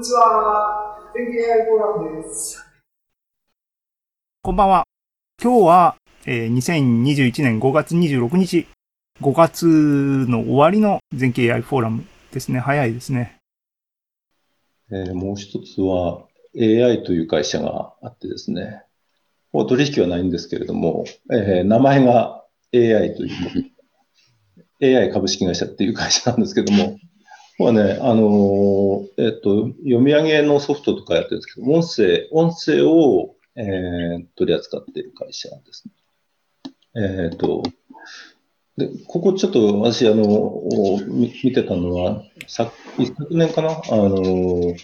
にちは。天気 AI フォーラムです。こんばんは。今日は、えー、2021年5月26日、5月の終わりの全景 AI フォーラムですね。早いですね。えー、もう一つは AI という会社があってですね。もう取引はないんですけれども、えー、名前が AI という AI 株式会社っていう会社なんですけども、はね、あのえっと、読み上げのソフトとかやってるんですけど、音声、音声を、えー、取り扱っている会社ですね。えっ、と、で、ここちょっと私、あの、見てたのは、昨昨年かな？あの、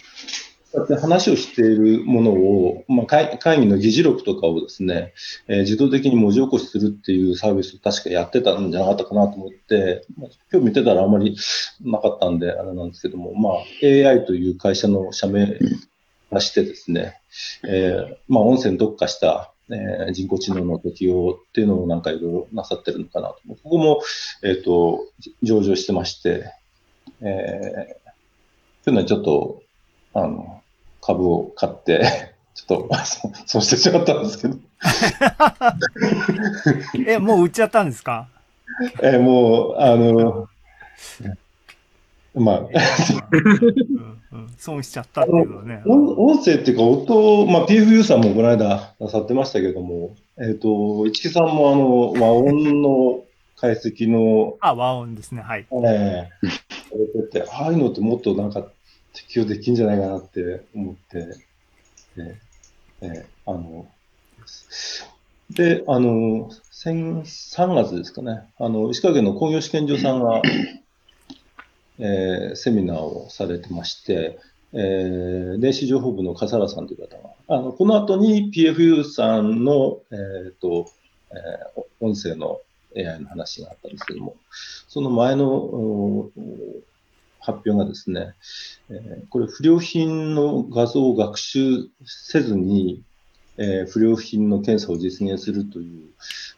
って話をしているものを、まあ、会議の議事録とかをですね、えー、自動的に文字起こしするっていうサービスを確かやってたんじゃなかったかなと思って、まあ、今日見てたらあんまりなかったんで、あれなんですけども、まあ、AI という会社の社名がしてですね、えー、まあ、音声に特化した、えー、人工知能の適用っていうのをなんかいろいろなさってるのかなと。ここも、えっ、と、上場してまして、えー、去年ちょっと、あの、株を買って、ちょっと、そうしてしまったんですけど。え、もう売っちゃったんですか？え、もう、あの、まあ、損しちゃったっていうのね。音声っていうか、音、まあ、PFU さんもこの間なさってましたけども、えっ、ー、と、市木さんもあの、和音の解析の。あ、和音ですね、はい。ええー、ああいうのってもっとなんか適用できんじゃないかなって思って、ええあの、で、あの、先、3月ですかね、あの、石川県の工業試験場さんが、えー、セミナーをされてまして、えー、電子情報部の笠原さんという方が、あの、この後に PFU さんの、えっ、ー、と、えー、音声の AI の話があったんですけども、その前の発表がですね、えー、これ不良品の画像を学習せずに、えー、不良品の検査を実現するという、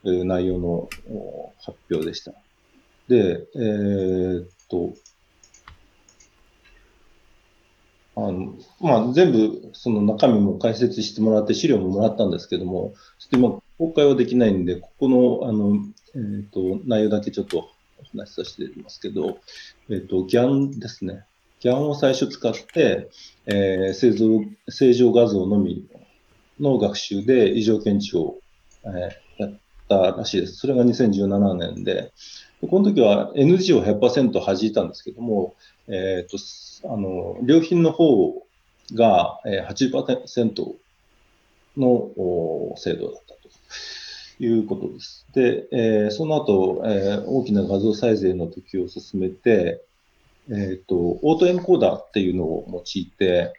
えー、内容の発表でした。で、えー、っと、あのまあ、全部その中身も解説してもらって資料ももらったんですけども、ちょっと今公開はできないんで、ここのあの、えー、と内容だけちょっと話させていますけど、えっ、ー、と、GAN ですね。GAN を最初使って、えー、正常正常画像のみの学習で異常検知を、えー、やったらしいです。それが2017年で、この時は NG を100%弾いたんですけども、えっ、ー、と、あの、良品の方が80%の精度だった。いうことです。で、えー、その後、えー、大きな画像再生の時を進めて、えっ、ー、と、オートエンコーダーっていうのを用いて、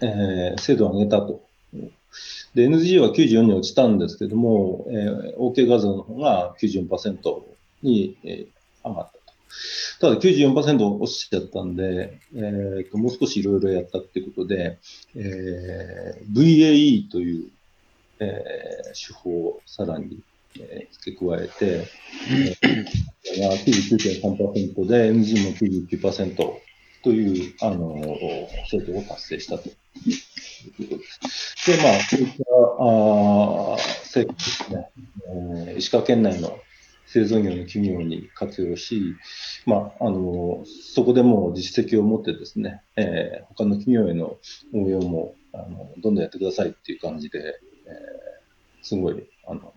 えー、精度を上げたと。で、NG は94に落ちたんですけども、えー、OK 画像の方が94%に、えー、上がったと。ただ94%落ちちゃったんで、えーと、もう少しいろいろやったっていうことで、えー、VAE というえー、手法をさらに、えー、付け加えて、えー、99.3%で NG も99%という、あのー、成功を達成したということです。で、まあ、こういったあ成果ですね、えー、石川県内の製造業の企業に活用し、まあ、あの、そこでも実績を持ってですね、えー、他の企業への応用も、あの、どんどんやってくださいっていう感じで、え、すごい、あの、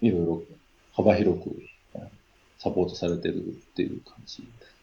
いろいろ幅広くサポートされてるっていう感じです。